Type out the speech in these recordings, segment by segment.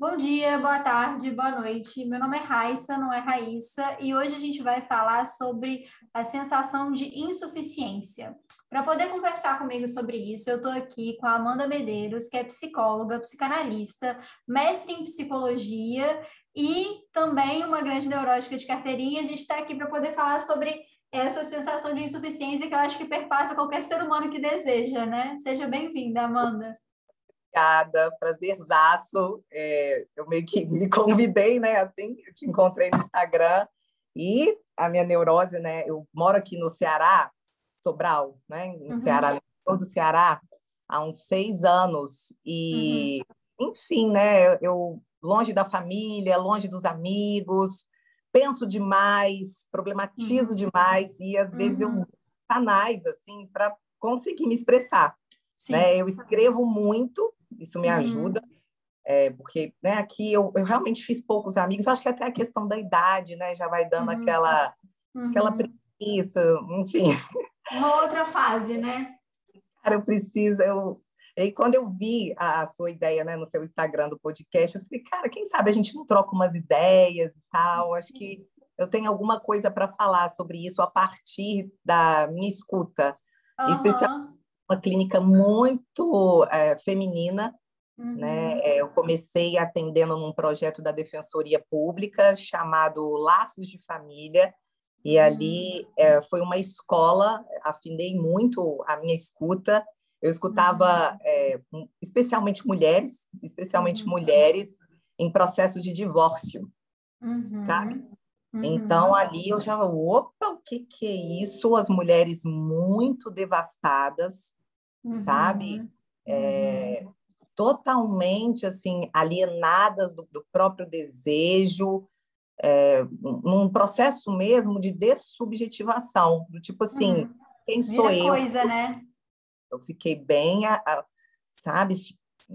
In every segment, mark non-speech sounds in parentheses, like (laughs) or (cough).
Bom dia, boa tarde, boa noite. Meu nome é Raissa, não é Raíssa, e hoje a gente vai falar sobre a sensação de insuficiência. Para poder conversar comigo sobre isso, eu estou aqui com a Amanda Medeiros, que é psicóloga, psicanalista, mestre em psicologia e também uma grande neurótica de carteirinha. A gente está aqui para poder falar sobre essa sensação de insuficiência que eu acho que perpassa qualquer ser humano que deseja, né? Seja bem-vinda, Amanda obrigada, prazerzaço. É, eu meio que me convidei, né? Assim, eu te encontrei no Instagram. E a minha neurose, né? Eu moro aqui no Ceará, Sobral, né? No uhum. Ceará, no do Ceará, há uns seis anos. E, uhum. enfim, né? Eu longe da família, longe dos amigos, penso demais, problematizo uhum. demais e às vezes eu uhum. canais assim para conseguir me expressar. Né? Eu escrevo muito, isso me uhum. ajuda, é, porque né, aqui eu, eu realmente fiz poucos amigos, eu acho que até a questão da idade, né, já vai dando uhum. aquela, uhum. aquela preguiça, enfim. Uma outra fase, né? Cara, eu preciso, eu... E quando eu vi a, a sua ideia né, no seu Instagram do podcast, eu falei, cara, quem sabe a gente não troca umas ideias e tal, acho que eu tenho alguma coisa para falar sobre isso a partir da minha escuta, uhum. especialmente uma clínica muito é, feminina. Né? Uhum. Né? Eu comecei atendendo num projeto da Defensoria Pública chamado Laços de Família, e uhum. ali é, foi uma escola, afinei muito a minha escuta. Eu escutava uhum. é, especialmente mulheres, especialmente uhum. mulheres em processo de divórcio, uhum. sabe? Então, ali eu já, opa, o que, que é isso? As mulheres muito devastadas, uhum. sabe? É, uhum. totalmente assim alienadas do, do próprio desejo, é, num processo mesmo de dessubjetivação, do tipo assim, uhum. quem sou Vira eu? coisa, né? Eu fiquei bem, a, a, sabe,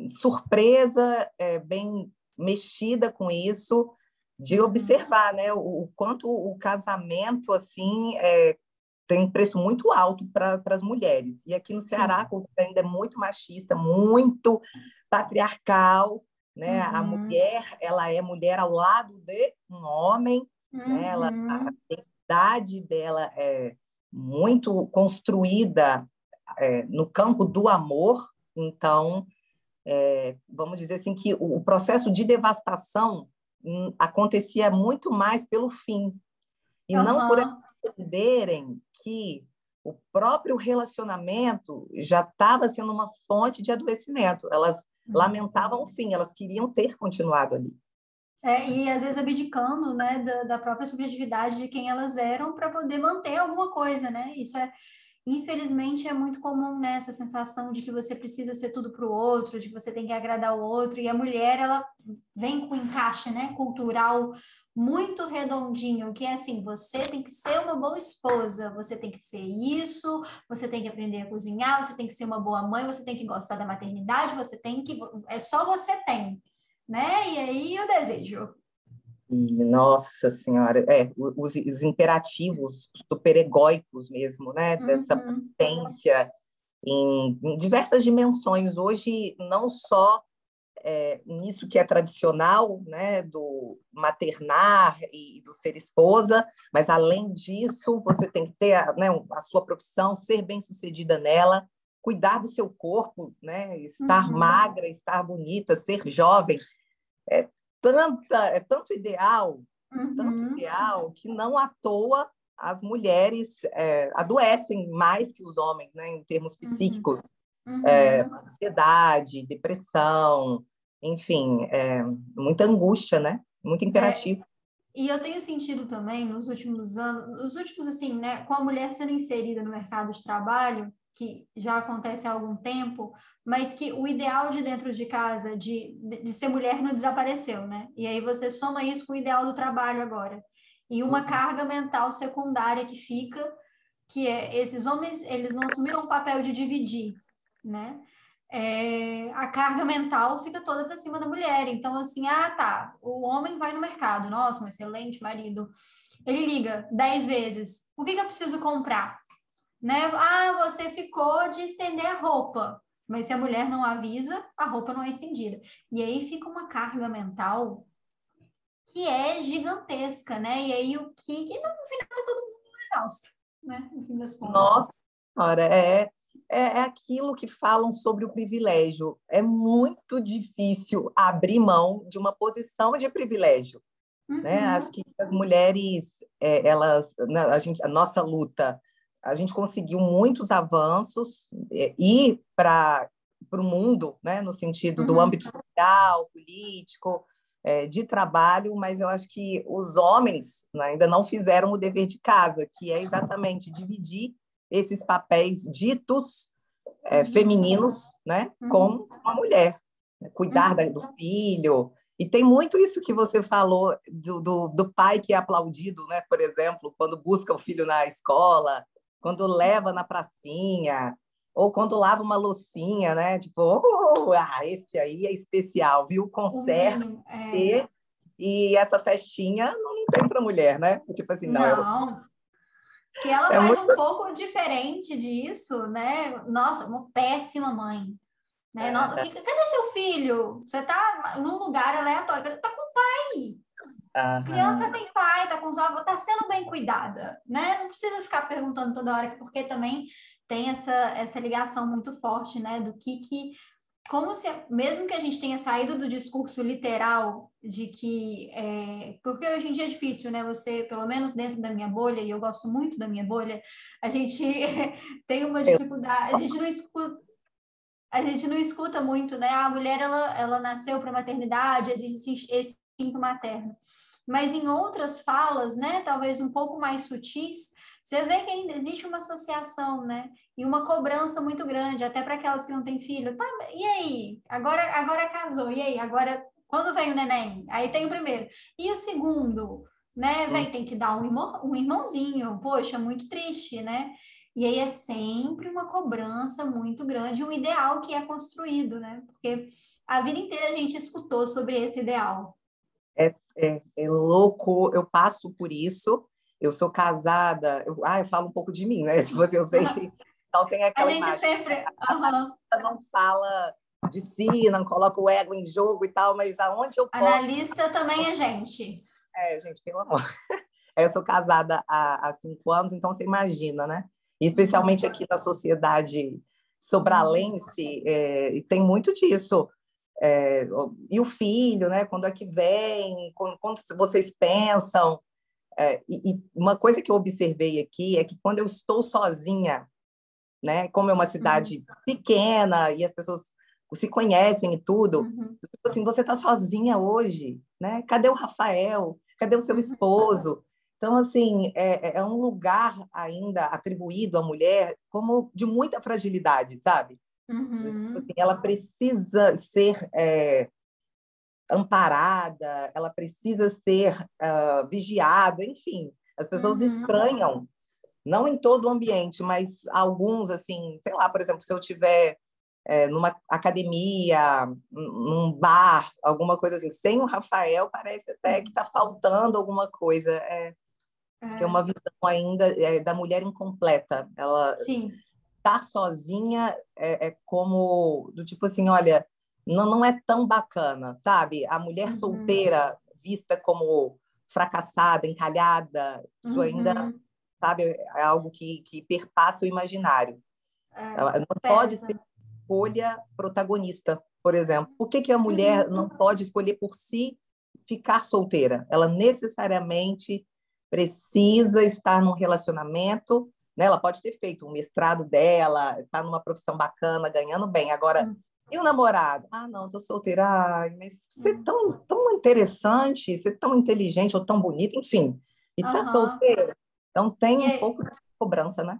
surpresa, é, bem mexida com isso, de uhum. observar, né, o, o quanto o casamento assim é, tem um preço muito alto para as mulheres. E aqui no Ceará a cultura ainda é muito machista, muito patriarcal, né? Uhum. A mulher, ela é mulher ao lado de um homem, uhum. né? ela, a uhum. identidade dela é muito construída é, no campo do amor, então, é, vamos dizer assim, que o, o processo de devastação hum, acontecia muito mais pelo fim, e uhum. não por entenderem que o próprio relacionamento já estava sendo uma fonte de adoecimento. Elas uhum. lamentavam o fim, elas queriam ter continuado ali. É, e às vezes abdicando né, da, da própria subjetividade de quem elas eram para poder manter alguma coisa, né? Isso é, infelizmente, é muito comum né, essa sensação de que você precisa ser tudo para o outro, de que você tem que agradar o outro, e a mulher, ela vem com encaixe né, cultural muito redondinho, que é assim, você tem que ser uma boa esposa, você tem que ser isso, você tem que aprender a cozinhar, você tem que ser uma boa mãe, você tem que gostar da maternidade, você tem que é só você tem, né? E aí o desejo. E, nossa senhora, é, os, os imperativos superegóicos mesmo, né? Dessa uhum. potência em, em diversas dimensões. Hoje, não só é, nisso que é tradicional, né, do maternar e do ser esposa, mas além disso, você tem que ter a, né, a sua profissão, ser bem sucedida nela, cuidar do seu corpo, né, estar uhum. magra, estar bonita, ser jovem, é tanta, é tanto ideal, uhum. tanto ideal que não à toa as mulheres é, adoecem mais que os homens, né, em termos uhum. psíquicos. Uhum. É, ansiedade, depressão, enfim, é, muita angústia, né? Muito imperativo. É, e eu tenho sentido também nos últimos anos, nos últimos assim, né, com a mulher sendo inserida no mercado de trabalho, que já acontece há algum tempo, mas que o ideal de dentro de casa de, de ser mulher não desapareceu, né? E aí você soma isso com o ideal do trabalho agora. E uma uhum. carga mental secundária que fica, que é esses homens, eles não assumiram o papel de dividir, né? É, a carga mental fica toda para cima da mulher. Então, assim, ah, tá, o homem vai no mercado, nossa, um excelente marido. Ele liga dez vezes, o que, que eu preciso comprar? Né? Ah, você ficou de estender a roupa. Mas se a mulher não avisa, a roupa não é estendida. E aí fica uma carga mental que é gigantesca, né? E aí o que, que no final todo mundo exausto, né? No fim das contas. Nossa, senhora, é, é, é aquilo que falam sobre o privilégio. É muito difícil abrir mão de uma posição de privilégio. Né? Uhum. Né? Acho que as mulheres, é, elas, né, a, gente, a nossa luta, a gente conseguiu muitos avanços, é, ir para o mundo, né? no sentido uhum. do âmbito social, político, é, de trabalho, mas eu acho que os homens né, ainda não fizeram o dever de casa, que é exatamente dividir esses papéis ditos é, uhum. femininos né, uhum. com a mulher, né, cuidar uhum. do filho. E tem muito isso que você falou do, do, do, pai que é aplaudido, né, por exemplo, quando busca o filho na escola, quando leva na pracinha, ou quando lava uma loucinha, né? Tipo, oh, ah, esse aí é especial, viu? Conserva. É. E, essa festinha não tem para mulher, né? Tipo assim, não. não. Se ela é faz muito... um pouco diferente disso, né? Nossa, uma péssima mãe. Né? É. Nossa, cadê seu filho? Você tá num lugar aleatório, tá com o pai. Uhum. Criança tem pai, tá com os avós, tá sendo bem cuidada, né? Não precisa ficar perguntando toda hora, porque também tem essa, essa ligação muito forte, né? Do que que como se, mesmo que a gente tenha saído do discurso literal de que, é, porque hoje em dia é difícil, né? Você, pelo menos dentro da minha bolha, e eu gosto muito da minha bolha, a gente (laughs) tem uma dificuldade, a gente não escuta, a gente não escuta muito, né? A mulher, ela, ela nasceu para maternidade, existe esse instinto materno mas em outras falas, né, talvez um pouco mais sutis, você vê que ainda existe uma associação, né, e uma cobrança muito grande, até para aquelas que não têm filho. Tá, e aí? Agora, agora casou, e aí? Agora, quando vem o neném? Aí tem o primeiro. E o segundo? Né, vem, tem que dar um, irmão, um irmãozinho, poxa, muito triste, né? E aí é sempre uma cobrança muito grande, um ideal que é construído, né? Porque a vida inteira a gente escutou sobre esse ideal é, é, louco, eu passo por isso. Eu sou casada, eu, ah, eu falo um pouco de mim, né? (laughs) Se você eu sei então tem aquela a gente imagem, sempre uhum. não fala de si, não coloca o ego em jogo e tal, mas aonde eu posso... Analista também é gente. É, gente, pelo amor. (laughs) Eu sou casada há, há cinco anos, então você imagina, né? E especialmente aqui na sociedade sobralense, é, tem muito disso. É, e o filho, né? Quando é que vem? Quando, quando vocês pensam? É, e, e, uma coisa que eu observei aqui é que quando eu estou sozinha, né? Como é uma cidade uhum. pequena e as pessoas se conhecem e tudo, uhum. tipo assim, você está sozinha hoje, né? Cadê o Rafael? Cadê o seu uhum. esposo? Então, assim, é, é, é um lugar ainda atribuído à mulher como de muita fragilidade, sabe? Uhum. Tipo assim, ela precisa ser é, amparada, ela precisa ser uh, vigiada, enfim. As pessoas uhum. estranham, não em todo o ambiente, mas alguns, assim, sei lá, por exemplo, se eu tiver é, numa academia, num bar, alguma coisa assim, sem o Rafael, parece até que está faltando alguma coisa. É, Acho que é uma é. visão ainda é, da mulher incompleta. Ela, Sim estar sozinha é, é, como do tipo assim, olha, não, não é tão bacana, sabe? A mulher uhum. solteira vista como fracassada, encalhada, isso uhum. ainda, sabe, é algo que, que perpassa o imaginário. É, não pode ser escolha protagonista, por exemplo. Por que, que a mulher uhum. não pode escolher por si ficar solteira? Ela necessariamente precisa estar num relacionamento né? Ela pode ter feito um mestrado dela, está numa profissão bacana, ganhando bem. Agora, hum. e o namorado? Ah, não, estou solteira. Ai, mas você é hum. tão, tão interessante, você é tão inteligente ou tão bonita, enfim. E está uhum. solteira. Então, tem e, um pouco de cobrança, né?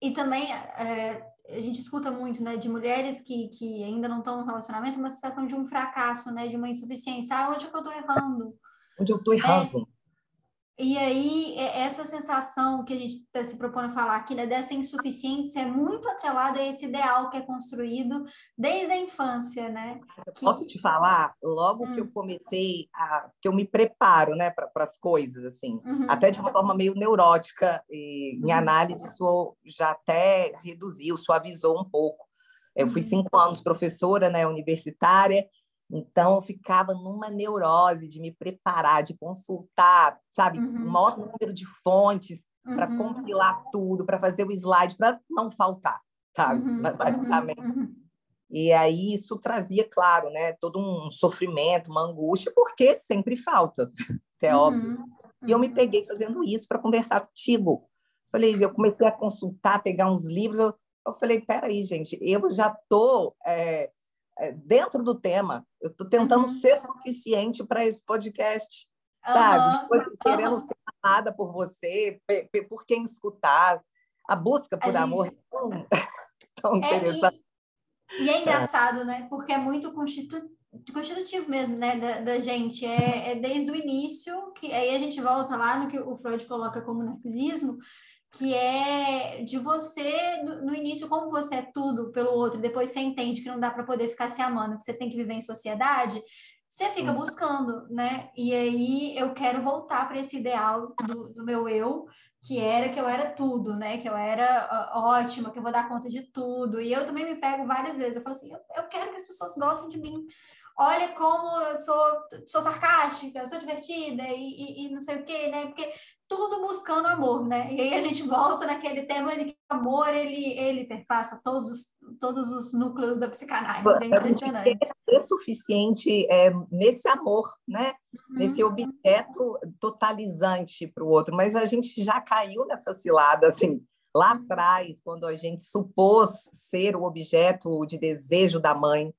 E também, é, a gente escuta muito, né, de mulheres que, que ainda não estão no relacionamento, uma sensação de um fracasso, né, de uma insuficiência. Ah, onde é que eu estou errando? Onde eu estou errando? É, e aí, essa sensação que a gente está se propondo a falar aqui, né, dessa insuficiência, é muito atrelada a esse ideal que é construído desde a infância, né? Eu posso te falar, logo hum. que eu hum. comecei a... que eu me preparo, né, para as coisas, assim, uhum. até de uma forma meio neurótica, e em uhum. análise isso já até reduziu, suavizou um pouco. Eu fui uhum. cinco anos professora, né, universitária, então eu ficava numa neurose de me preparar, de consultar, sabe, uhum. o maior número de fontes para uhum. compilar tudo, para fazer o slide, para não faltar, sabe, uhum. basicamente. Uhum. E aí isso trazia, claro, né, todo um sofrimento, uma angústia, porque sempre falta, (laughs) isso é óbvio. E eu me peguei fazendo isso para conversar contigo. Falei, eu comecei a consultar, pegar uns livros. Eu, eu falei, peraí, gente, eu já estou é, dentro do tema. Eu estou tentando uhum. ser suficiente para esse podcast, uhum. sabe? Depois, querendo ser amada por você, por quem escutar. A busca por a amor gente... é tão, (laughs) é, interessante. E, e é engraçado, né? Porque é muito constitutivo constitutivo mesmo, né, da, da gente, é, é, desde o início, que aí a gente volta lá no que o Freud coloca como narcisismo, que é de você, no início, como você é tudo pelo outro, depois você entende que não dá para poder ficar se amando, que você tem que viver em sociedade, você fica buscando, né? E aí eu quero voltar para esse ideal do, do, meu eu, que era que eu era tudo, né? Que eu era uh, ótima, que eu vou dar conta de tudo. E eu também me pego várias vezes, eu falo assim, eu, eu quero que as pessoas gostem de mim olha como eu sou, sou sarcástica, sou divertida e, e, e, não sei o quê, né? Porque tudo buscando amor, né? E aí a gente volta naquele tema de que o amor, ele, ele perpassa todos os, todos os núcleos da psicanálise. É impressionante. Ser suficiente é, nesse amor, né? Uhum. Nesse objeto totalizante para o outro. Mas a gente já caiu nessa cilada, assim, lá uhum. atrás, quando a gente supôs ser o objeto de desejo da mãe,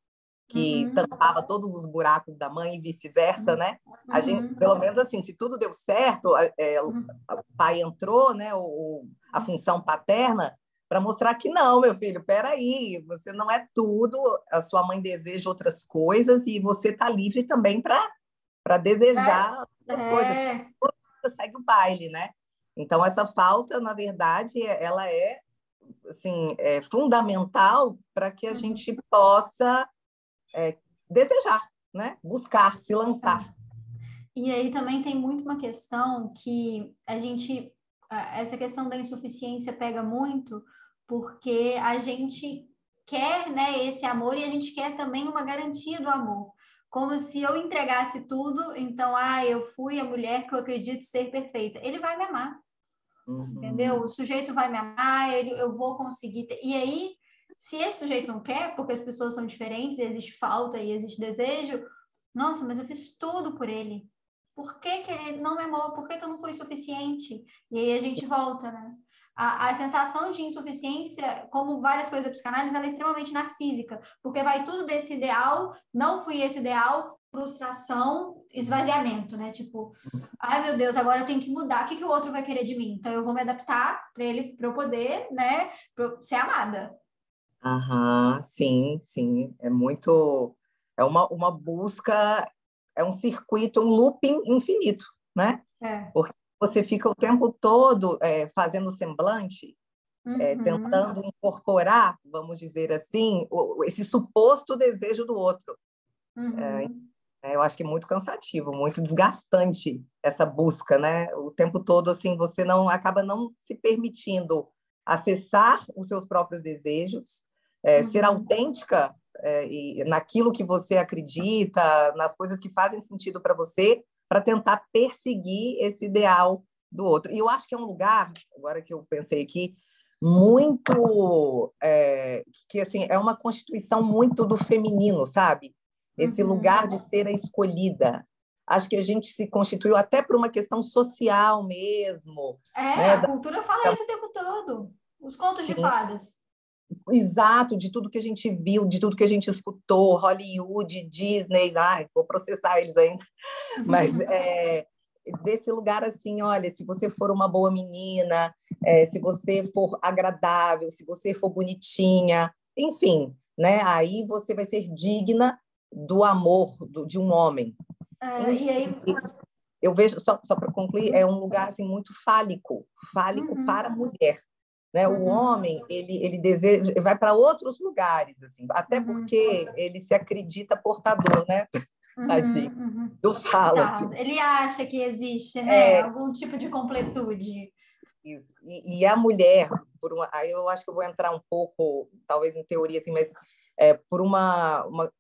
que uhum. tampava todos os buracos da mãe e vice-versa, né? A gente, uhum. pelo menos assim, se tudo deu certo, é, uhum. o pai entrou, né? O, a função paterna para mostrar que não, meu filho, peraí, você não é tudo, a sua mãe deseja outras coisas e você está livre também para desejar é. outras é. coisas. Segue o baile, né? Então, essa falta, na verdade, ela é, assim, é fundamental para que a uhum. gente possa é, desejar, né? buscar, se lançar. E aí também tem muito uma questão que a gente, essa questão da insuficiência pega muito, porque a gente quer né, esse amor e a gente quer também uma garantia do amor. Como se eu entregasse tudo, então, ah, eu fui a mulher que eu acredito ser perfeita. Ele vai me amar. Uhum. Entendeu? O sujeito vai me amar, ele, eu vou conseguir. Ter... E aí, se esse sujeito não quer, porque as pessoas são diferentes, existe falta e existe desejo, nossa, mas eu fiz tudo por ele. Por que, que ele não me amou? Por que, que eu não fui suficiente? E aí a gente volta, né? A, a sensação de insuficiência, como várias coisas da psicanálise, ela é extremamente narcísica, porque vai tudo desse ideal, não fui esse ideal, frustração, esvaziamento, né? Tipo, ai meu Deus, agora eu tenho que mudar, o que, que o outro vai querer de mim? Então eu vou me adaptar para ele, para eu poder, né, ser amada. Aham, sim, sim. É muito. É uma, uma busca, é um circuito, um looping infinito, né? É. Porque você fica o tempo todo é, fazendo semblante, é, uhum. é, tentando incorporar, vamos dizer assim, o, esse suposto desejo do outro. É, uhum. É, eu acho que é muito cansativo, muito desgastante essa busca, né? O tempo todo, assim, você não acaba não se permitindo acessar os seus próprios desejos, é, uhum. ser autêntica é, e naquilo que você acredita, nas coisas que fazem sentido para você, para tentar perseguir esse ideal do outro. E eu acho que é um lugar, agora que eu pensei aqui, muito é, que assim é uma constituição muito do feminino, sabe? Esse uhum. lugar de ser a escolhida. Acho que a gente se constituiu até por uma questão social mesmo. É, né? a cultura fala da... isso o tempo todo. Os contos Sim. de fadas exato de tudo que a gente viu, de tudo que a gente escutou, Hollywood, Disney, ai, vou processar eles ainda, (laughs) mas é, desse lugar assim, olha, se você for uma boa menina, é, se você for agradável, se você for bonitinha, enfim, né? Aí você vai ser digna do amor do, de um homem. É, e aí eu vejo só, só para concluir é um lugar assim muito fálico, fálico uhum. para a mulher. Né? O uhum. homem ele, ele deseja, vai para outros lugares, assim, até uhum. porque ele se acredita portador, né? Uhum, Tadinho. Uhum. Eu falo tá. assim. Ele acha que existe né? É... algum tipo de completude. E, e, a mulher por uma, aí eu acho que eu vou entrar um pouco, talvez em teoria assim, mas é, por uma, uma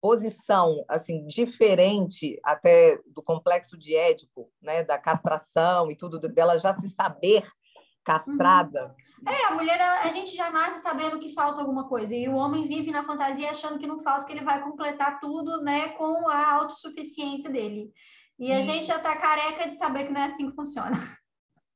posição assim diferente até do complexo de Édipo, né, da castração e tudo dela já se saber castrada. Uhum. É, a mulher a gente já nasce sabendo que falta alguma coisa e o homem vive na fantasia achando que não falta, que ele vai completar tudo, né, com a autossuficiência dele. E a gente já está careca de saber que não é assim que funciona.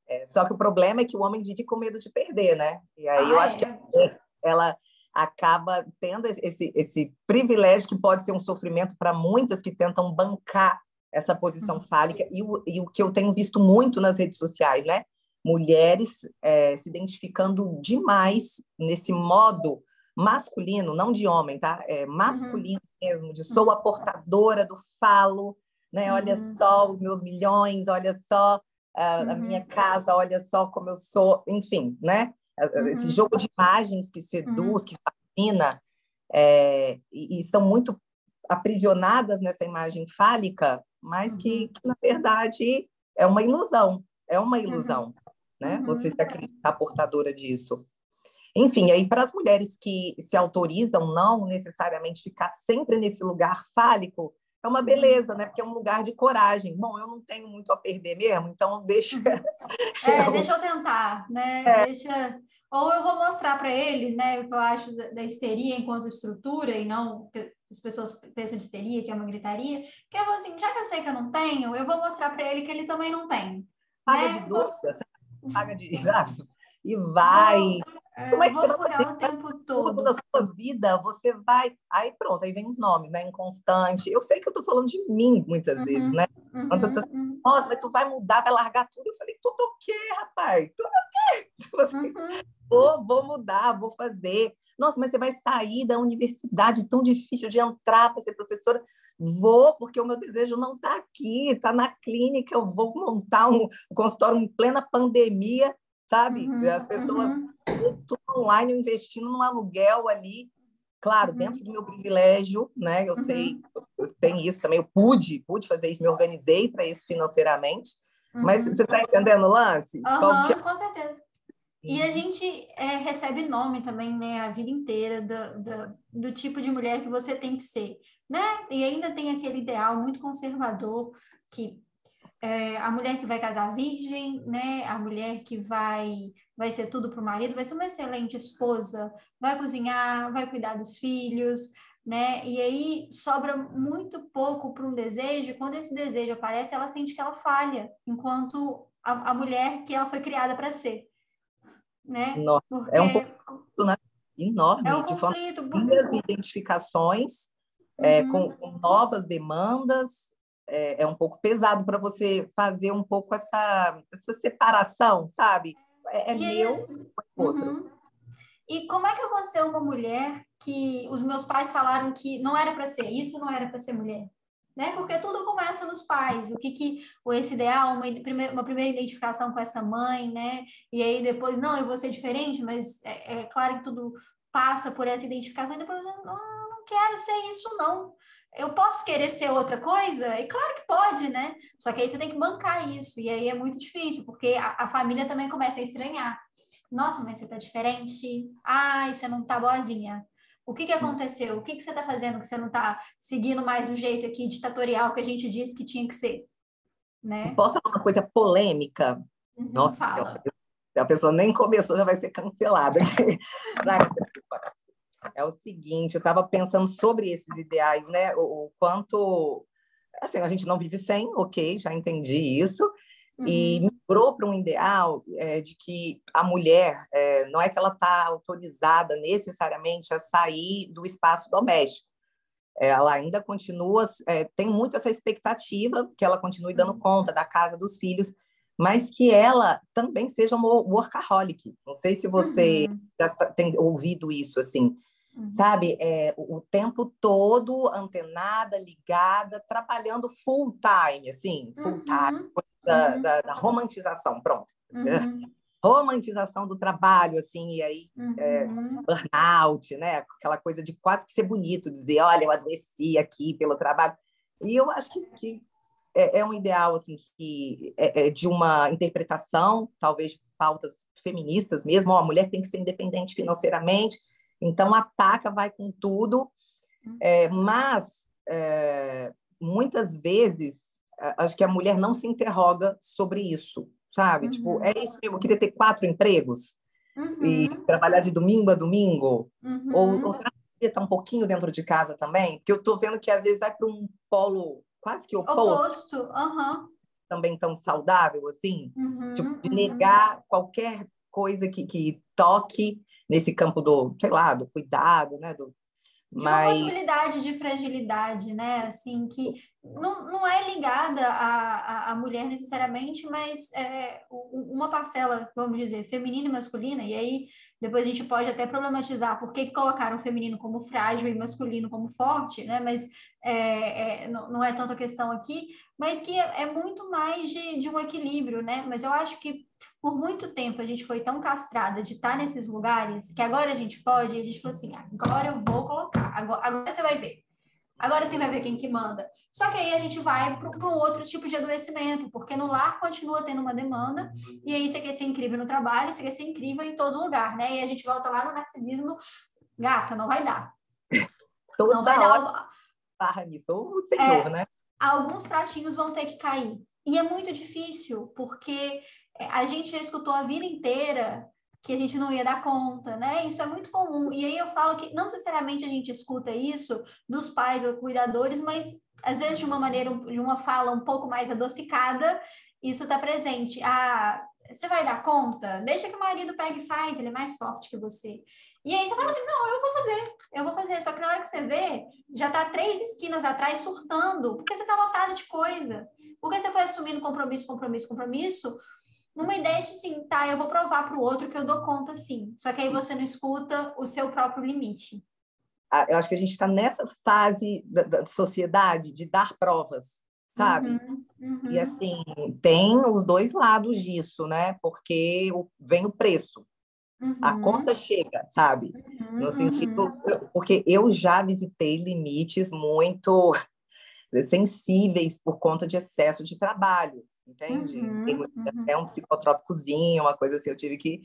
É, só que o problema é que o homem vive com medo de perder, né? E aí ah, eu acho é. que (laughs) ela acaba tendo esse, esse privilégio que pode ser um sofrimento para muitas que tentam bancar essa posição uhum. fálica e o, e o que eu tenho visto muito nas redes sociais, né? Mulheres é, se identificando demais nesse modo masculino, não de homem, tá? É masculino uhum. mesmo, de sou a portadora do falo, né? Uhum. Olha só os meus milhões, olha só a, a minha uhum. casa, olha só como eu sou, enfim, né? Uhum. Esse jogo de imagens que seduz, uhum. que fascina, é, e, e, são muito aprisionadas nessa imagem fálica, mas que, uhum. que, na verdade, é uma ilusão. É uma uhum. ilusão, né? Você se acreditar portadora disso. Enfim, aí para as mulheres que se autorizam não necessariamente ficar sempre nesse lugar fálico, é uma beleza, né? Porque é um lugar de coragem. Bom, eu não tenho muito a perder mesmo, então deixa. (laughs) É, eu... deixa eu tentar, né? É. Deixa. Ou eu vou mostrar para ele, né, o que eu acho da, histeria enquanto estrutura, e não as pessoas pensam de histeria, que é uma gritaria, que eu vou assim, já que eu sei que eu não tenho, eu vou mostrar para ele que ele também não tem. Paga né? de dúvida, paga de. (laughs) E vai. É, Como é que você vai fazer o tempo todo na sua vida? Você vai. Aí pronto, aí vem os nomes, né? Inconstante. Eu sei que eu tô falando de mim muitas uhum, vezes, né? Uhum, Quantas pessoas. Uhum. Nossa, mas tu vai mudar, vai largar tudo. Eu falei, tudo o quê, rapaz? Tudo o quê? (laughs) Assim, vou, vou mudar, vou fazer. Nossa, mas você vai sair da universidade tão difícil de entrar para ser professora? Vou, porque o meu desejo não está aqui, está na clínica. Eu vou montar um consultório em plena pandemia sabe? Uhum, As pessoas uhum. tudo online investindo num aluguel ali, claro, uhum. dentro do meu privilégio, né? Eu sei, uhum. eu tenho isso também, eu pude, pude fazer isso, me organizei para isso financeiramente. Mas uhum. você está entendendo o lance? Uhum, é? Com certeza. E a gente é, recebe nome também, né, a vida inteira do, do, do, tipo de mulher que você tem que ser, né? E ainda tem aquele ideal muito conservador que é, a mulher que vai casar virgem, né? A mulher que vai vai ser tudo para o marido, vai ser uma excelente esposa, vai cozinhar, vai cuidar dos filhos, né? E aí sobra muito pouco para um desejo. Quando esse desejo aparece, ela sente que ela falha, enquanto a, a mulher que ela foi criada para ser, né? Nossa, Porque... É um conflito né? enorme é um de conflito, porque... identificações é, uhum. com, com novas demandas é, é um pouco pesado para você fazer um pouco essa, essa separação, sabe? É, é meu, assim, outro. Uhum. E como é que eu vou ser uma mulher que os meus pais falaram que não era para ser isso, não era para ser mulher? Né? Porque tudo começa nos pais. O que que esse ideal, uma, uma primeira identificação com essa mãe, né? E aí depois não, eu vou ser diferente, mas é, é claro que tudo passa por essa identificação e depois não, não quero ser isso não. Eu posso querer ser outra coisa? E claro que pode, né? Só que aí você tem que bancar isso. E aí é muito difícil, porque a, a família também começa a estranhar. Nossa, mas você tá diferente. Ai, você não tá boazinha. O que, que aconteceu? O que, que você tá fazendo que você não tá seguindo mais o jeito aqui ditatorial que a gente disse que tinha que ser? Né? Posso falar uma coisa polêmica? Uhum, Nossa, fala. a pessoa nem começou, já vai ser cancelada. (laughs) (laughs) é o seguinte, eu estava pensando sobre esses ideais, né? O, o, quanto assim, a gente não vive sem, ok, já entendi isso, uhum. e migrou para um ideal é, de que a mulher é, não é que ela está autorizada necessariamente a sair do espaço doméstico. Ela ainda continua, é, tem muito essa expectativa que ela continue dando uhum. conta da casa dos filhos, mas que ela também seja uma workaholic. Não sei se você uhum. já tá, tem ouvido isso assim. Uhum. Sabe? É, o, o, tempo todo antenada, ligada, trabalhando full time, assim, full uhum. time, da, uhum. da, da, romantização, pronto. Uhum. (laughs) Romantização do trabalho, assim, e aí é, uhum. burnout, né? Aquela coisa de quase que ser bonito, dizer, olha, eu adoeci aqui pelo trabalho. E eu acho que, que é, é um ideal assim que é, é de uma interpretação, talvez pautas feministas mesmo. Ó, a mulher tem que ser independente financeiramente, então ataca, vai com tudo. Uhum. É, mas é, muitas vezes acho que a mulher não se interroga sobre isso, sabe? Uhum. Tipo, é isso mesmo, eu queria ter quatro empregos uhum. e trabalhar de domingo a domingo, uhum. ou, ou será que eu queria estar um pouquinho dentro de casa também? Porque eu estou vendo que às vezes vai para um polo quase que oposto. Oposto, uhum. Também tão saudável, assim. Uhum, tipo, de uhum. negar qualquer coisa que, que toque nesse campo do, sei lá, do cuidado, né? Do, de mas... uma possibilidade de fragilidade, né? Assim, que não, não é ligada à, à, mulher necessariamente, mas é uma parcela, vamos dizer, feminina e masculina, e aí depois a gente pode até problematizar por que, colocaram o feminino como frágil e masculino como forte, né? Mas é, é, não, não, é tanta questão aqui, mas que é, é muito mais de, de, um equilíbrio, né? Mas eu acho que por muito tempo a gente foi tão castrada de estar nesses lugares que agora a gente pode, a gente falou assim, agora eu vou colocar, agora, agora você vai ver. Agora você vai ver quem que manda. Só que aí a gente vai para um outro tipo de adoecimento, porque no lar continua tendo uma demanda, e aí você quer ser incrível no trabalho, você quer ser incrível em todo lugar, né? E a gente volta lá no narcisismo, gata, não vai dar. (laughs) Toda não vai dar. Barra nisso, o senhor, é, né? Alguns pratinhos vão ter que cair. E é muito difícil, porque a gente já escutou a vida inteira que a gente não ia dar conta, né? Isso é muito comum. E aí eu falo que não necessariamente a gente escuta isso dos pais ou cuidadores, mas às vezes de uma maneira, de uma fala um pouco mais adocicada, isso está presente. Ah, você vai dar conta? Deixa que o marido pegue e faz, ele é mais forte que você. E aí você fala assim, não, eu vou fazer, eu vou fazer. Só que na hora que você vê, já está três esquinas atrás surtando, porque você está lotada de coisa. Porque você foi assumindo compromisso, compromisso, compromisso, numa ideia de sim, tá, eu vou provar para o outro que eu dou conta sim. Só que aí você não escuta o seu próprio limite. Eu acho que a gente está nessa fase da, da, sociedade de dar provas, sabe? Uhum, uhum. E assim, tem os dois lados disso, né? Porque vem o preço. Uhum. A conta chega, sabe? Uhum, no sentido. Uhum. Porque eu já visitei limites muito (laughs) sensíveis por conta de excesso de trabalho entende? Uhum, uhum. Até um psicotrópicozinho, uma coisa assim, eu tive que.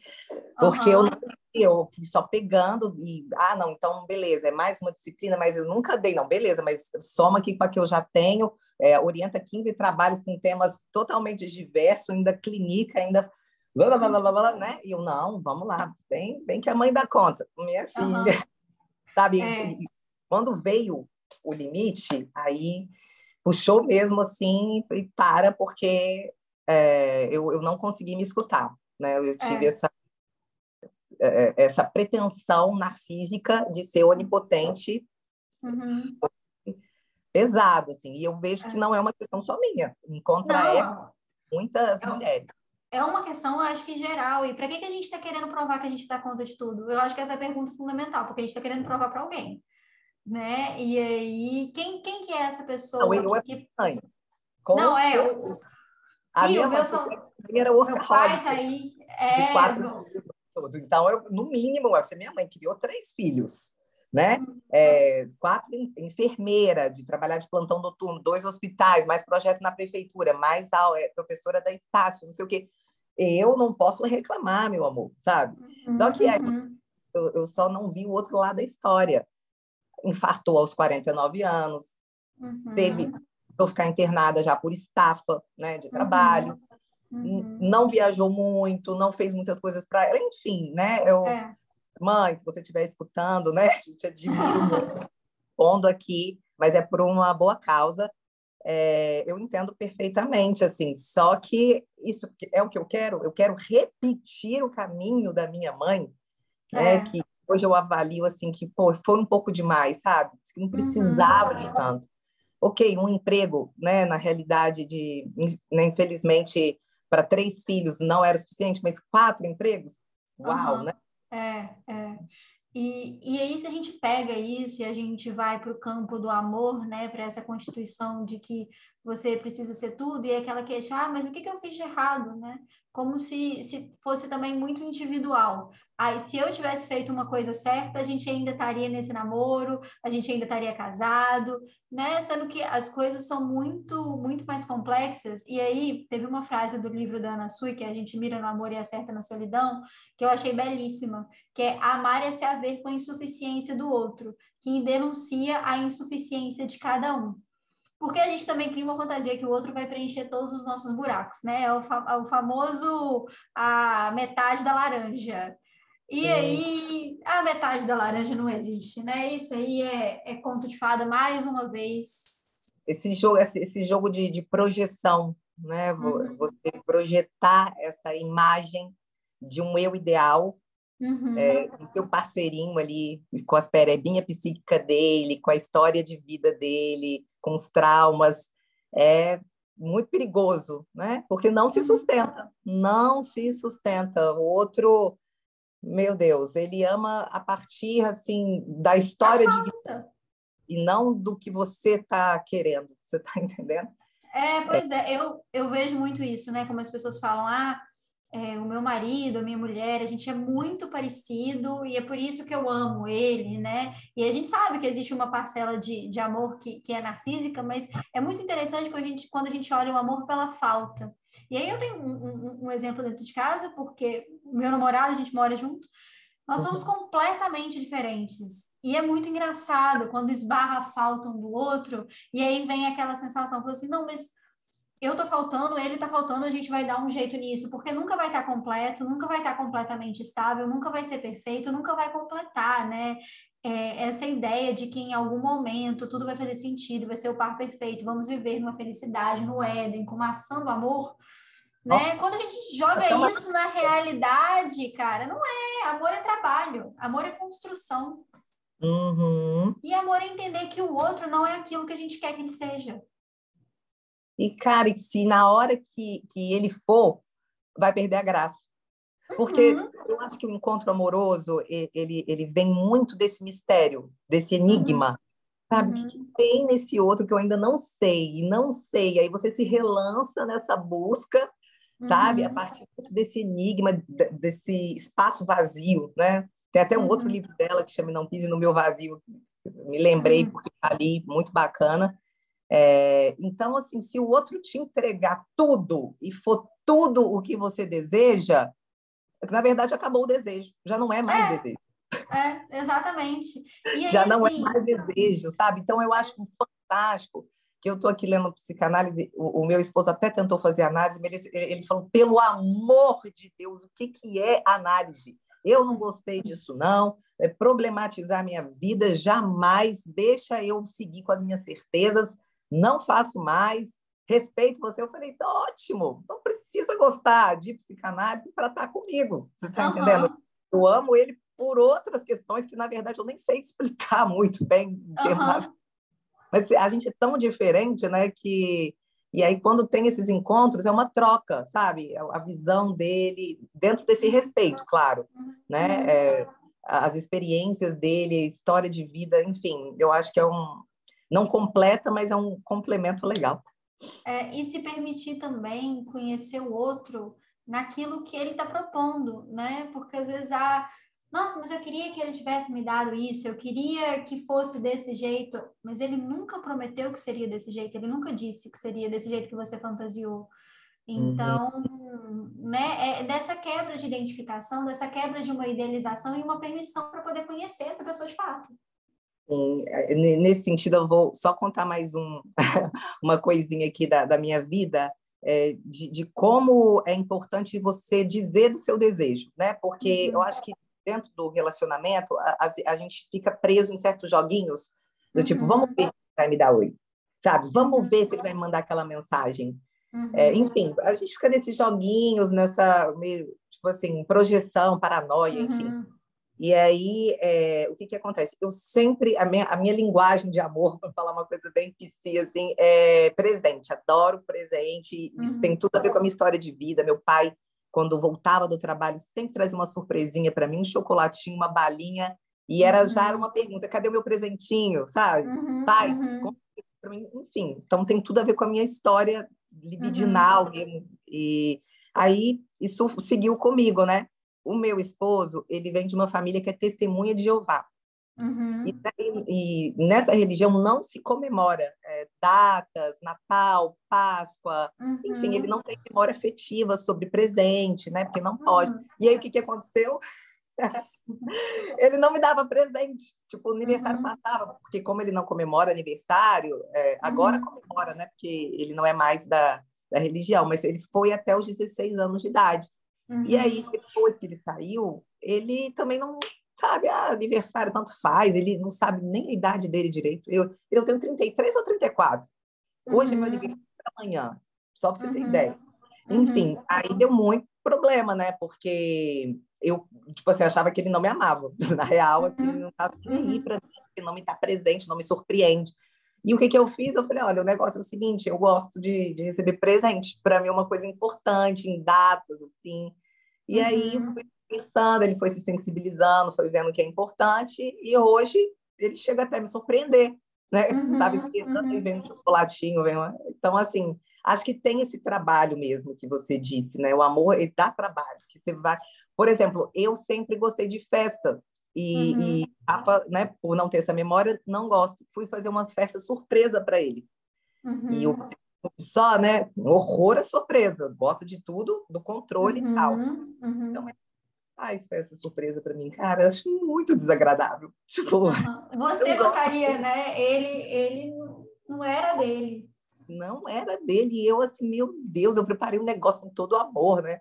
Porque uhum. eu, eu fui só pegando e. Ah, não, então beleza, é mais uma disciplina, mas eu nunca dei, não, beleza, mas soma aqui com a que eu já tenho, é, orienta 15 trabalhos com temas totalmente diversos, ainda clínica, ainda. Blá, blá, blá, blá, né? E eu, não, vamos lá, bem, bem que a mãe dá conta, minha filha. (laughs) Sabe? É. E, quando veio o limite, aí puxou mesmo assim e para, porque é, eu, eu não consegui me escutar. Né? Eu tive é. essa, é, é, essa pretensão narcísica de ser onipotente. Uhum. Pesado, assim. E eu vejo que é. não é uma questão só minha. Encontra muitas é mulheres. É uma questão, eu acho que geral. E para que, que a gente está querendo provar que a gente dá conta de tudo? Eu acho que essa é a pergunta fundamental, porque a gente está querendo provar para alguém né? E aí, quem, quem que é essa pessoa? Não, eu que... é mãe. Com não, é. O... A minha mãe são... era o Meu pai tá aí. É... Quatro então, eu, no mínimo, você minha mãe criou três filhos, né? Uhum. É, quatro enfermeira de trabalhar de plantão noturno, dois hospitais, mais projeto na prefeitura, mais a, é, professora da Estácio, não sei o quê. Eu não posso reclamar, meu amor, sabe? Só que aí, uhum. eu, eu só não vi o outro lado da história infartou aos 49 anos, uhum. teve que ficar internada já por estafa né, de trabalho, uhum. uhum. não viajou muito, não fez muitas coisas para ela, enfim, né? Eu, é. Mãe, se você estiver escutando, né? (laughs) A gente admira muito, pondo aqui, mas é por uma boa causa. É, eu entendo perfeitamente, assim, só que isso é o que eu quero, eu quero repetir o caminho da minha mãe, né, é. que hoje eu avalio assim que pô, foi um pouco demais, sabe? Que não precisava uhum. de tanto. Ok, um emprego, né? Na realidade de, né, infelizmente, para três filhos não era o suficiente, mas quatro empregos, uau, uhum. né? É, é. E, e aí, se a gente pega isso e a gente vai para o campo do amor, né, para essa constituição de que você precisa ser tudo, e é aquela queixa, ah, mas o que, que eu fiz de errado, né? como se, se fosse também muito individual. Aí, se eu tivesse feito uma coisa certa, a gente ainda estaria nesse namoro, a gente ainda estaria casado, né? Sendo que as coisas são muito, muito mais complexas. E aí, teve uma frase do livro da Ana Sui, que é a gente mira no amor e acerta na solidão, que eu achei belíssima, que é amar é se haver com a insuficiência do outro, que denuncia a insuficiência de cada um. Porque a gente também cria uma fantasia que o outro vai preencher todos os nossos buracos, né? É o, fa é o famoso a metade da laranja. E aí, a metade da laranja não existe, né? Isso aí é, é conto de fada mais uma vez. Esse jogo, esse, jogo de, de projeção, né? Uhum. Você projetar essa imagem de um eu ideal Uhum. É, seu parceirinho ali, com as perebinhas psíquicas dele, com a história de vida dele, com os traumas, é muito perigoso, né? Porque não se uhum. sustenta, não se sustenta. O outro, meu Deus, ele ama a partir assim da história de vida e não do que você está querendo. Você está (laughs) entendendo? É, pois é. é, eu, eu vejo muito isso, né? Como as pessoas falam, ah, é, o meu marido, a minha mulher, a gente é muito parecido e é por isso que eu amo ele, né? E a gente sabe que existe uma parcela de, de amor que, que é narcísica, mas é muito interessante quando a, gente, quando a gente olha o amor pela falta. E aí eu tenho um, um, um exemplo dentro de casa, porque meu namorado, a gente mora junto, nós somos uhum. completamente diferentes. E é muito engraçado quando esbarra a falta um do outro, e aí vem aquela sensação, assim, não, mas eu tô faltando, ele tá faltando, a gente vai dar um jeito nisso, porque nunca vai estar tá completo, nunca vai estar tá completamente estável, nunca vai ser perfeito, nunca vai completar, né? É, essa ideia de que em algum momento tudo vai fazer sentido, vai ser o par perfeito, vamos viver numa felicidade, no Éden, com uma ação do amor, né? Quando a gente joga então, isso na realidade, cara, não é. Amor é trabalho, amor é construção. Uhum. E amor é entender que o outro não é aquilo que a gente quer que ele seja. E, cara, se na hora que, que ele for, vai perder a graça. Porque uhum. eu acho que o encontro amoroso, ele, ele vem muito desse mistério, desse enigma. Uhum. Sabe? Uhum. O que, tem nesse outro que eu ainda não sei, e não sei. Aí você se relança nessa busca, sabe? A uhum. partir desse enigma, desse espaço vazio, né? Tem até um outro uhum. livro dela que chama Não Pise no Meu Vazio. Me lembrei uhum. porque tá ali, muito bacana. É, então, assim, se o outro te entregar tudo e for tudo o que você deseja, na verdade acabou o desejo, já não é mais é, desejo. É, exatamente. Aí, já não é assim... é mais desejo, sabe? Então, eu acho fantástico que eu estou aqui lendo psicanálise, o, o, meu esposo até tentou fazer análise, mas ele, ele falou, pelo amor de Deus, o que, que é análise? Eu não gostei disso, não. É problematizar minha vida, jamais. Deixa eu seguir com as minhas certezas não faço mais, respeito você. Eu falei, tá ótimo, não precisa gostar de psicanálise para estar tá comigo. Você está uhum. entendendo? Eu amo ele por outras questões que, na verdade, eu nem sei explicar muito bem. Uhum. Mas a gente é tão diferente, né, que... E aí, quando tem esses encontros, é uma troca, sabe? A visão dele, dentro desse respeito, claro, né? Uhum. É, as experiências dele, história de vida, enfim, eu acho que é um, não completa, mas é um complemento legal. É, e se permitir também conhecer o outro naquilo que ele está propondo, né? Porque às vezes ah, nossa, mas eu queria que ele tivesse me dado isso, eu queria que fosse desse jeito, mas ele nunca prometeu que seria desse jeito, ele nunca disse que seria desse jeito que você fantasiou. Então, uhum. né, é dessa quebra de identificação, dessa quebra de uma idealização e uma permissão para poder conhecer essa pessoa de fato. É, nesse sentido, eu vou só contar mais um, (laughs) uma coisinha aqui da, da minha vida, é, de, de, como é importante você dizer do seu desejo, né? Porque uhum. eu acho que dentro do relacionamento, a, a, gente fica preso em certos joguinhos, do tipo, uhum. vamos ver se ele vai me dar oi, sabe? Vamos ver se ele vai me mandar aquela mensagem. É, uhum. enfim, a gente fica nesses joguinhos, nessa, meio, tipo assim, projeção, paranoia, enfim. Uhum. E aí, é, o que, que acontece? Eu sempre, a minha, a minha linguagem de amor, (laughs) para falar uma coisa bem psi, assim, é presente, adoro presente, isso uhum. tem tudo a ver com a minha história de vida. Meu pai, quando voltava do trabalho, sempre trazia uma surpresinha para mim, um chocolatinho, uma balinha, e era uhum. já era uma pergunta, cadê o meu presentinho, sabe? Uhum, pai, uhum. para mim, enfim, então tem tudo a ver com a minha história libidinal uhum. mesmo, e Aí isso seguiu comigo, né? O meu esposo, ele vem de uma família que é testemunha de Jeová. Uhum. E, e, nessa religião não se comemora é, datas, Natal, Páscoa, uhum. enfim, ele não tem memória afetiva sobre presente, né? Porque não pode. Uhum. E aí o que, que aconteceu? (laughs) ele não me dava presente. Tipo, o aniversário uhum. passava, porque como ele não comemora aniversário, é, agora uhum. comemora, né? Porque ele não é mais da, da religião, mas ele foi até os 16 anos de idade. Uhum. E aí, uhum. depois que ele saiu, ele também não sabe, ah, aniversário tanto faz, ele não sabe nem a idade dele direito. Eu, eu tenho 33 ou 34. Hoje é meu uhum. aniversário amanhã, só para você ter ideia. Enfim, aí deu muito problema, né? Porque eu, tipo assim, achava que ele não me amava. (laughs) Na real, assim, uhum. não estava nem aí uhum. para mim, porque não me está presente, não me surpreende. E o que, que eu fiz? Eu falei, olha, o negócio é o seguinte, eu gosto de, de receber presente. Para mim é uma coisa importante, em datas, assim. E uhum. aí eu fui conversando, ele foi se sensibilizando, foi vendo que é importante. E hoje ele chega até a me surpreender, né? (laughs) Uhum, Tava esquentando uhum. e vendo um chocolatinho. Vem Então, assim, acho que tem esse trabalho mesmo que você disse, né? O amor ele dá trabalho, que você vai. Por exemplo, eu sempre gostei de festa e, uhum. e Rafa, né? Por não ter essa memória, não gosto. Fui fazer uma festa surpresa para ele. Uhum. E o só, né? Horror a surpresa. Gosta de tudo, do controle e tal. Uhum. Uhum. Então, faz festa surpresa para mim, cara, acho muito desagradável. (laughs) Tipo, você gostaria, né? Ele, ele não era dele não era dele. E eu, assim, meu Deus, eu preparei um negócio com todo o amor, né?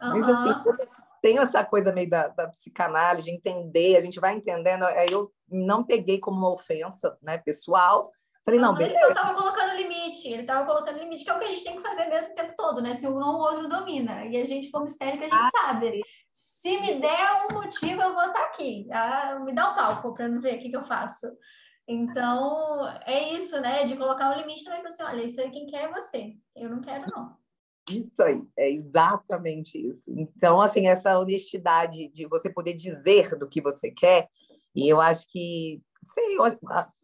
Uhum. Mas, assim, eu tenho essa coisa meio da, da psicanálise, de entender, a gente vai entendendo. Aí eu não peguei como uma ofensa, né, pessoal. Falei, não, beleza. Ele estava colocando limite, ele estava colocando limite, que é o que a gente tem que fazer mesmo o tempo todo, né? Se um ou o outro domina. E a gente, como histérica, a gente ah, sabe. Se me der um motivo, eu vou estar aqui. Ah, me dá um palco para não ver o que, que eu faço. Então, é isso, né? De colocar um limite também para assim, olha, isso aí quem quer é você. Eu não quero, não. Isso aí, é exatamente isso. Então, assim, essa honestidade de você poder dizer do que você quer, e eu acho que, sei,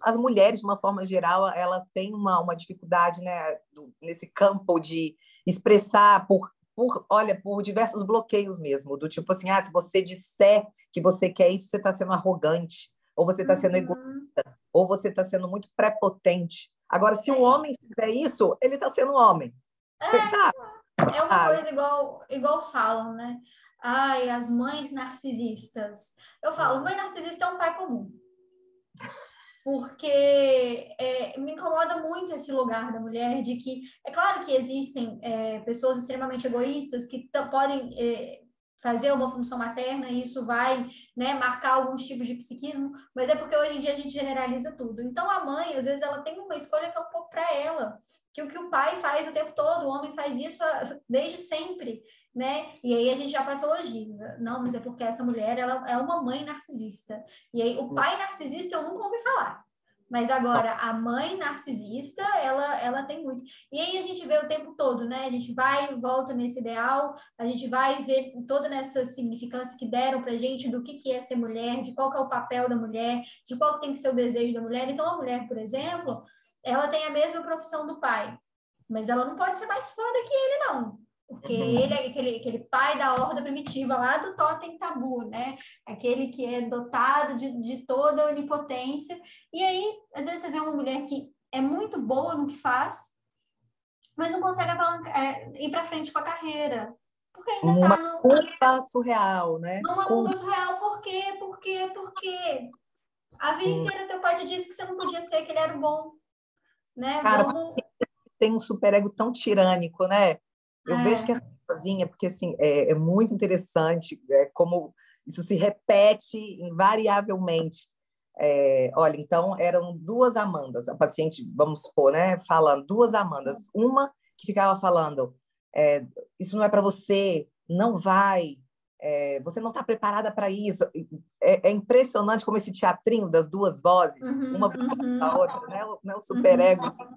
as mulheres, de uma forma geral, elas têm uma, uma dificuldade, né, nesse campo de expressar por, por, olha, por diversos bloqueios mesmo, do tipo assim, ah, se você disser que você quer isso, você está sendo arrogante, ou você está sendo uhum. egoísta, ou você está sendo muito prepotente. Agora, se um homem fizer isso, ele está sendo homem. É, sabe? é uma coisa igual, igual falam, né? Ai, as mães narcisistas. Eu falo, mãe narcisista é um pai comum. Porque é, me incomoda muito esse lugar da mulher de que, é claro que existem é, pessoas extremamente egoístas que podem é, fazer uma função materna e isso vai né, marcar alguns tipos de psiquismo, mas é porque hoje em dia a gente generaliza tudo. Então a mãe, às vezes, ela tem uma escolha que é um pouco para ela, que o que o pai faz o tempo todo, o homem faz isso desde sempre, né? E aí a gente já patologiza. Não, mas é porque essa mulher, ela é uma mãe narcisista. E aí o pai narcisista eu nunca ouvi falar. Mas agora, a mãe narcisista, ela, ela tem muito. E aí a gente vê o tempo todo, né? A gente vai e volta nesse ideal, a gente vai ver toda nessa significância que deram pra gente do que, que é ser mulher, de qual que é o papel da mulher, de qual que tem que ser o desejo da mulher. Então, a mulher, por exemplo, ela tem a mesma profissão do pai, mas ela não pode ser mais foda que ele, não. Porque uhum. ele é aquele, aquele pai da horda primitiva lá do totem tabu, né? Aquele que é dotado de, de toda a onipotência. E aí, às vezes, você vê uma mulher que é muito boa no que faz, mas não consegue é, ir para frente com a carreira. Porque ainda uma tá no... culpa surreal, né? Uma culpa surreal, por quê? Por quê? Por quê? A vida inteira teu pai te disse que você não podia ser, que ele era o bom. Né? Cara, Vamos... tem um superego tão tirânico, né? Eu é. vejo que essa sozinha, porque assim, é, é muito interessante é, como isso se repete invariavelmente. É, olha, então eram duas Amandas, a paciente, vamos supor, né, falando, duas Amandas. Uma que ficava falando, é, isso não é para você, não vai, é, você não está preparada para isso. É, é, impressionante como esse teatrinho das duas vozes, uhum, uma uhum. a outra, né, o, né, o superego. Uhum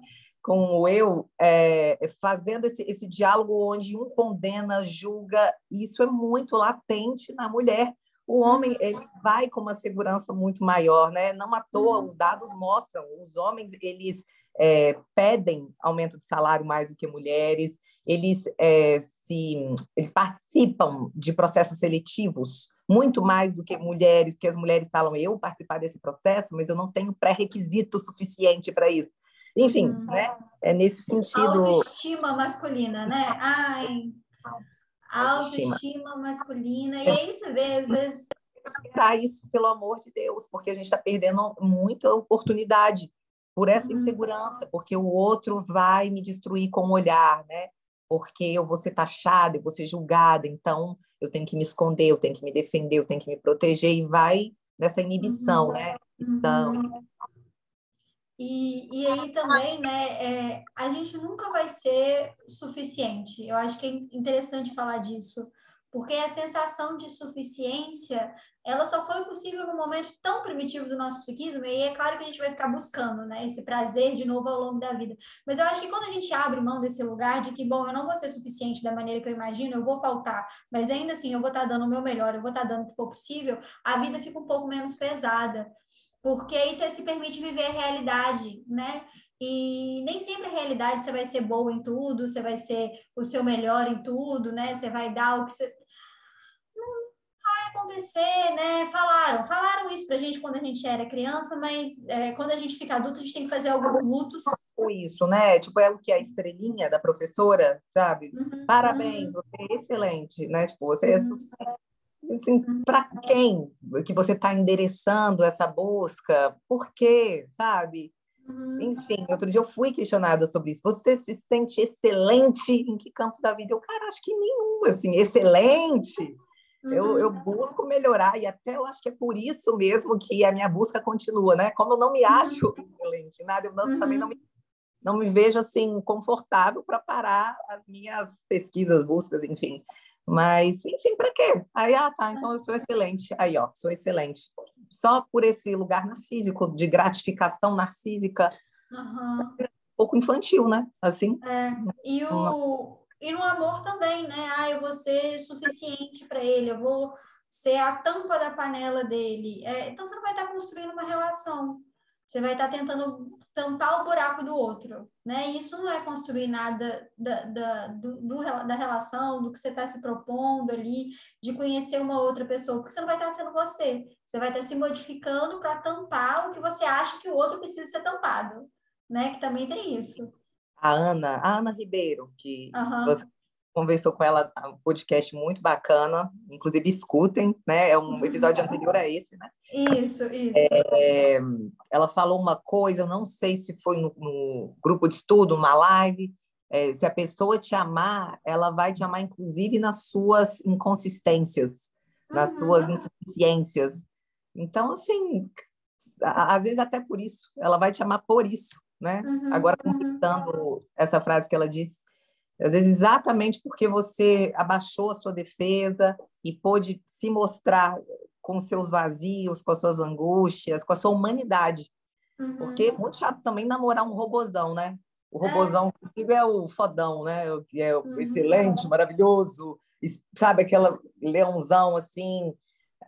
com o eu, é, fazendo esse, esse diálogo onde um condena, julga, isso é muito latente na mulher. O homem ele vai com uma segurança muito maior, né? Não à toa, uhum. os dados mostram, os homens eles é, pedem aumento de salário mais do que mulheres, eles é, se eles participam de processos seletivos muito mais do que mulheres, porque as mulheres falam eu participar desse processo, mas eu não tenho pré-requisito suficiente para isso. Enfim, hum. né? É nesse sentido. Autoestima masculina, né? Ai, autoestima, autoestima masculina. E aí você vê, às vezes. Para isso, pelo amor de Deus, porque a gente está perdendo muita oportunidade por essa uhum. insegurança, porque o outro vai me destruir com o olhar, né? Porque eu vou ser taxada, eu vou ser julgada, então eu tenho que me esconder, eu tenho que me defender, eu tenho que me proteger, e vai nessa inibição, uhum. né? Então, uhum. E, e aí também, né, é, a gente nunca vai ser suficiente. Eu acho que é interessante falar disso, porque a sensação de suficiência, ela só foi possível num momento tão primitivo do nosso psiquismo, e é claro que a gente vai ficar buscando, né, esse prazer de novo ao longo da vida. Mas eu acho que quando a gente abre mão desse lugar de que, bom, eu não vou ser suficiente da maneira que eu imagino, eu vou faltar, mas ainda assim eu vou estar dando o meu melhor, eu vou estar dando o que for possível, a vida fica um pouco menos pesada porque aí você se permite viver a realidade, né? E nem sempre a realidade você vai ser boa em tudo, você vai ser o seu melhor em tudo, né? Você vai dar o que você. Não vai acontecer, né? Falaram, falaram isso pra gente quando a gente era criança, mas é, quando a gente fica adulto, a gente tem que fazer alguns lutos. Isso, né? Tipo, é o que a estrelinha da professora, sabe? Uhum, Parabéns, uhum. você é excelente, né? Tipo, você é uhum. é suficiente assim, para quem que você está endereçando essa busca? Por quê, sabe? Uhum. Enfim, outro dia eu fui questionada sobre isso. Você se sente excelente em que campos da vida? Eu, cara, acho que nenhum, assim, excelente. Uhum. Eu, eu busco melhorar e até eu acho que é por isso mesmo que a minha busca continua, né? Como eu não me acho uhum. excelente, nada, eu não, uhum. também não me, não me vejo assim confortável para parar as minhas pesquisas, buscas, enfim. Mas, enfim, para quê? Aí, ah, tá, então eu sou excelente. Aí, ó, sou excelente. Só por esse lugar narcísico, de gratificação narcísica. Uhum. um pouco infantil, né? Assim. É. E, o... e no amor também, né? Ah, eu vou ser suficiente para ele, eu vou ser a tampa da panela dele. É, então, você não vai estar construindo uma relação. Você vai estar tentando tampar o buraco do outro, né? E isso não é construir nada da, da, do, do, da relação, do que você está se propondo ali, de conhecer uma outra pessoa, porque você não vai estar sendo você. Você vai estar se modificando para tampar o que você acha que o outro precisa ser tampado, né? Que também tem isso. A Ana, a Ana Ribeiro, que uhum. você conversou com ela, um podcast muito bacana, inclusive escutem, né? É um episódio (laughs) anterior a esse, né? Isso, isso. É, ela falou uma coisa, eu não sei se foi no, no grupo de estudo, uma live, é, se a pessoa te amar, ela vai te amar inclusive nas suas inconsistências, uhum. nas suas insuficiências. Então, assim, às vezes até por isso, ela vai te amar por isso, né? Uhum, Agora, completando uhum. essa frase que ela disse, às vezes, exatamente porque você abaixou a sua defesa e pôde se mostrar com seus vazios, com as suas angústias, com a sua humanidade. Uhum. Porque é muito chato também namorar um robozão, né? O é. robozão é. é o fodão, né? É o uhum. excelente, maravilhoso, sabe? Aquela leãozão assim,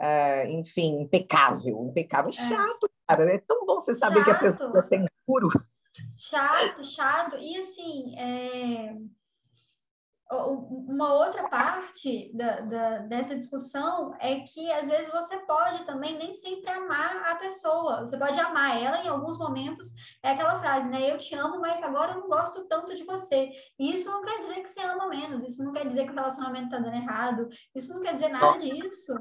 é, enfim, impecável. Impecável. É. Chato, cara. É tão bom você saber chato. que a pessoa tem puro. Chato, chato. E assim, é uma outra parte da, da, dessa discussão é que às vezes você pode também nem sempre amar a pessoa, você pode amar ela em alguns momentos, é aquela frase, né? Eu te amo, mas agora eu não gosto tanto de você. E isso não quer dizer que você ama menos, isso não quer dizer que o relacionamento tá dando errado, isso não quer dizer nada disso.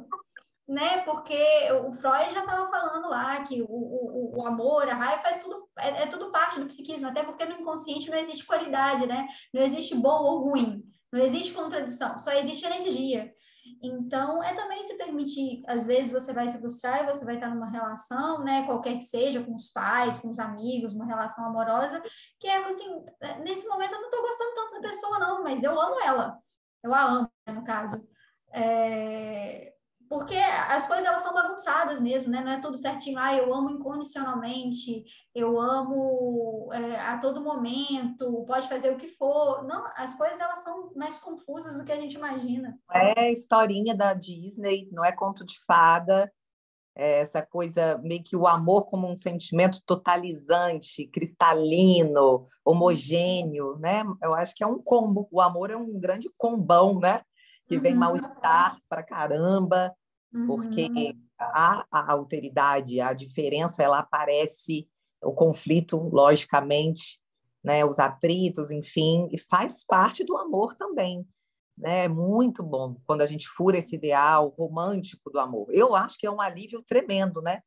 Né, porque o Freud já estava falando lá que o, o, o amor, a raiva faz tudo, é, é tudo parte do psiquismo, até porque no inconsciente não existe qualidade, né? Não existe bom ou ruim não existe contradição, só existe energia. Então, é também se permitir, às vezes você vai se frustrar e você vai estar numa relação, né, qualquer que seja, com os pais, com os amigos, uma relação amorosa, que é assim, nesse momento eu não estou gostando tanto da pessoa não, mas eu amo ela, eu a amo, no caso. É porque as coisas elas são bagunçadas mesmo, né? Não é tudo certinho. Ah, eu amo incondicionalmente, eu amo é, a todo momento, pode fazer o que for. Não, as coisas elas são mais confusas do que a gente imagina. É historinha da Disney, não é conto de fada. é, essa coisa meio que o amor como um sentimento totalizante, cristalino, homogêneo, né? Eu acho que é um combo. O amor é um grande combão, né? Que vem uhum. mal-estar para caramba, uhum. porque a, a alteridade, a diferença, ela aparece, o conflito, logicamente, né? Os atritos, enfim, e faz parte do amor também né? É muito bom quando a gente fura esse ideal romântico do amor. Eu acho que é um alívio tremendo, né?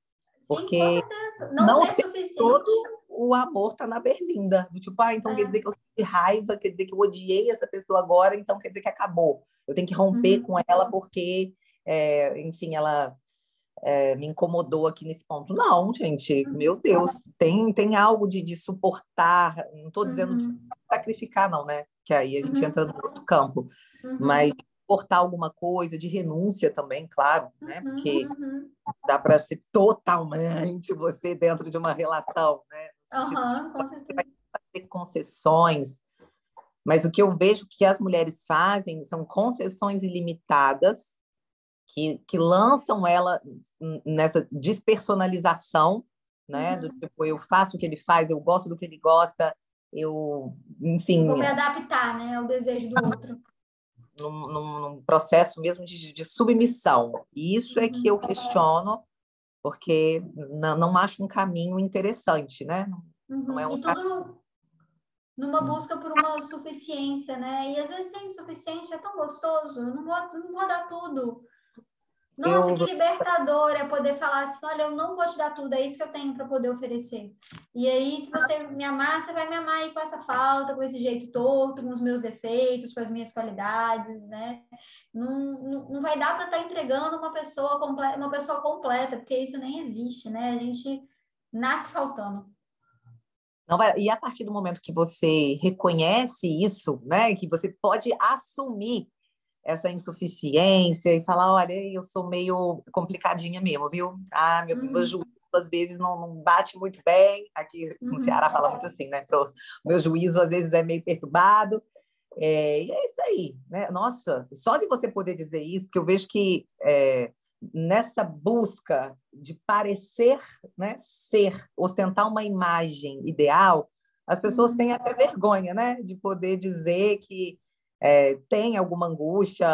Porque Sim, não, não. Todo o amor tá na berlinda. Do tipo, ah, então é. quer dizer que eu senti raiva, quer dizer que eu odiei essa pessoa agora, então quer dizer que acabou. Eu tenho que romper uhum. com ela porque, é, enfim, ela é, me incomodou aqui nesse ponto. Não, gente, meu Deus, tem, tem algo de, de suportar, não estou dizendo uhum. de sacrificar, não, né? Que aí a gente uhum. entra no outro campo uhum. mas cortar alguma coisa, de renúncia também, claro, né? Uhum, Porque uhum. dá para ser totalmente você dentro de uma relação, né? Uhum, com certeza. Vai fazer concessões, mas o que eu vejo que as mulheres fazem são concessões ilimitadas que, que lançam ela nessa despersonalização, né? Uhum. Do tipo, eu faço o que ele faz, eu gosto do que ele gosta, eu, enfim. Vou me adaptar, né, ao desejo do outro num, num processo mesmo de, de, submissão. E isso é que eu questiono, porque não, não acho um caminho interessante, né? Não, não é um e tudo numa busca por uma suficiência, né? E às vezes ser insuficiente é tão gostoso, não vou, não vou dar tudo. Nossa, eu... que libertador é poder falar assim: olha, eu não vou te dar tudo, é isso que eu tenho para poder oferecer. E aí, se você me amar, você vai me amar aí com essa falta, com esse jeito torto, com os meus defeitos, com as minhas qualidades, né? Não, não, não vai dar para estar tá entregando uma pessoa, completa, uma pessoa completa, porque isso nem existe, né? A gente nasce faltando. Não vai, e a partir do momento que você reconhece isso, né, que você pode assumir essa insuficiência e falar, olha, eu sou meio complicadinha mesmo, viu? Ah, meu, uhum. juízo às vezes não, não, bate muito bem. Aqui no uhum. Ceará fala muito assim, né? Pro, meu juízo às vezes é meio perturbado. É, e é isso aí, né? Nossa, só de você poder dizer isso, porque eu vejo que é, nessa busca de parecer, né, ser, ostentar uma imagem ideal, as pessoas uhum. têm até vergonha, né, de poder dizer que é, tem alguma angústia,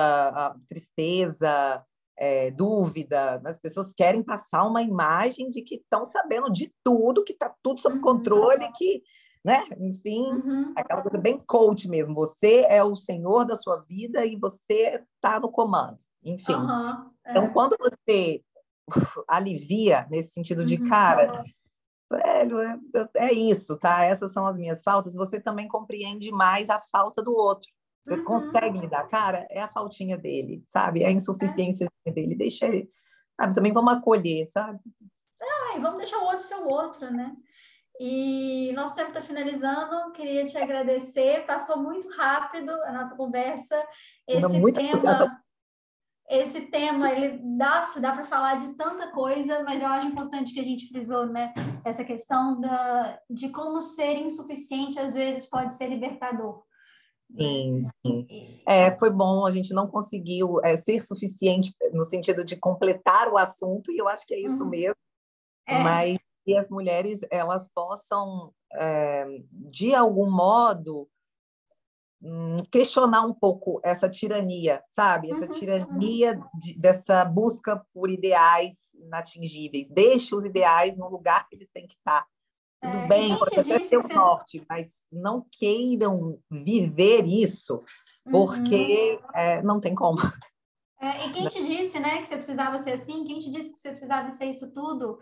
tristeza, é, dúvida, as pessoas querem passar uma imagem de que estão sabendo de tudo, que está tudo sob uhum. controle, que, né? Enfim, uhum. aquela coisa bem coach mesmo. Você é o senhor da sua vida e você está no comando. Enfim. Uhum. É. Então, quando você alivia nesse sentido de, uhum. cara, velho, é, é isso, tá? Essas são as minhas faltas. Você também compreende mais a falta do outro. Você uhum. consegue lidar, cara, é a faltinha dele, sabe? É a insuficiência é. dele. Deixa ele, sabe? Também vamos acolher, sabe? Ah, e vamos deixar o outro ser o outro, né? E nosso tempo está finalizando. Queria te agradecer. Passou muito rápido a nossa conversa. Esse tema, esse tema, ele dá, dá para falar de tanta coisa, mas eu acho importante que a gente frisou, né? Essa questão da, de como ser insuficiente às vezes pode ser libertador. Sim, sim. É, foi bom, a gente não conseguiu é, ser suficiente no sentido de completar o assunto, e eu acho que é isso uhum. mesmo. É. Mas que as mulheres elas possam, é, de algum modo, hum, questionar um pouco essa tirania, sabe? Essa uhum. tirania de, dessa busca por ideais inatingíveis. Deixe os ideais no lugar que eles têm que estar. Tudo é, bem, pode até ser o norte, mas não queiram viver isso, porque uhum. é, não tem como. É, e quem te disse, né, que você precisava ser assim? Quem te disse que você precisava ser isso tudo?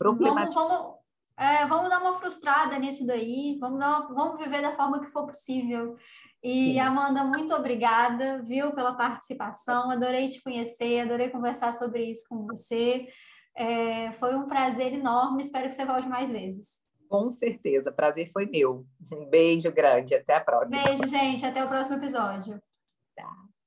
Vamos, vamos, é, vamos dar uma frustrada nisso daí, vamos, uma, vamos viver da forma que for possível. E, Sim. Amanda, muito obrigada, viu, pela participação. Adorei te conhecer, adorei conversar sobre isso com você. É, foi um prazer enorme, espero que você volte mais vezes. Com certeza, prazer foi meu. Um beijo grande, até a próxima. Beijo, gente, até o próximo episódio. Tá.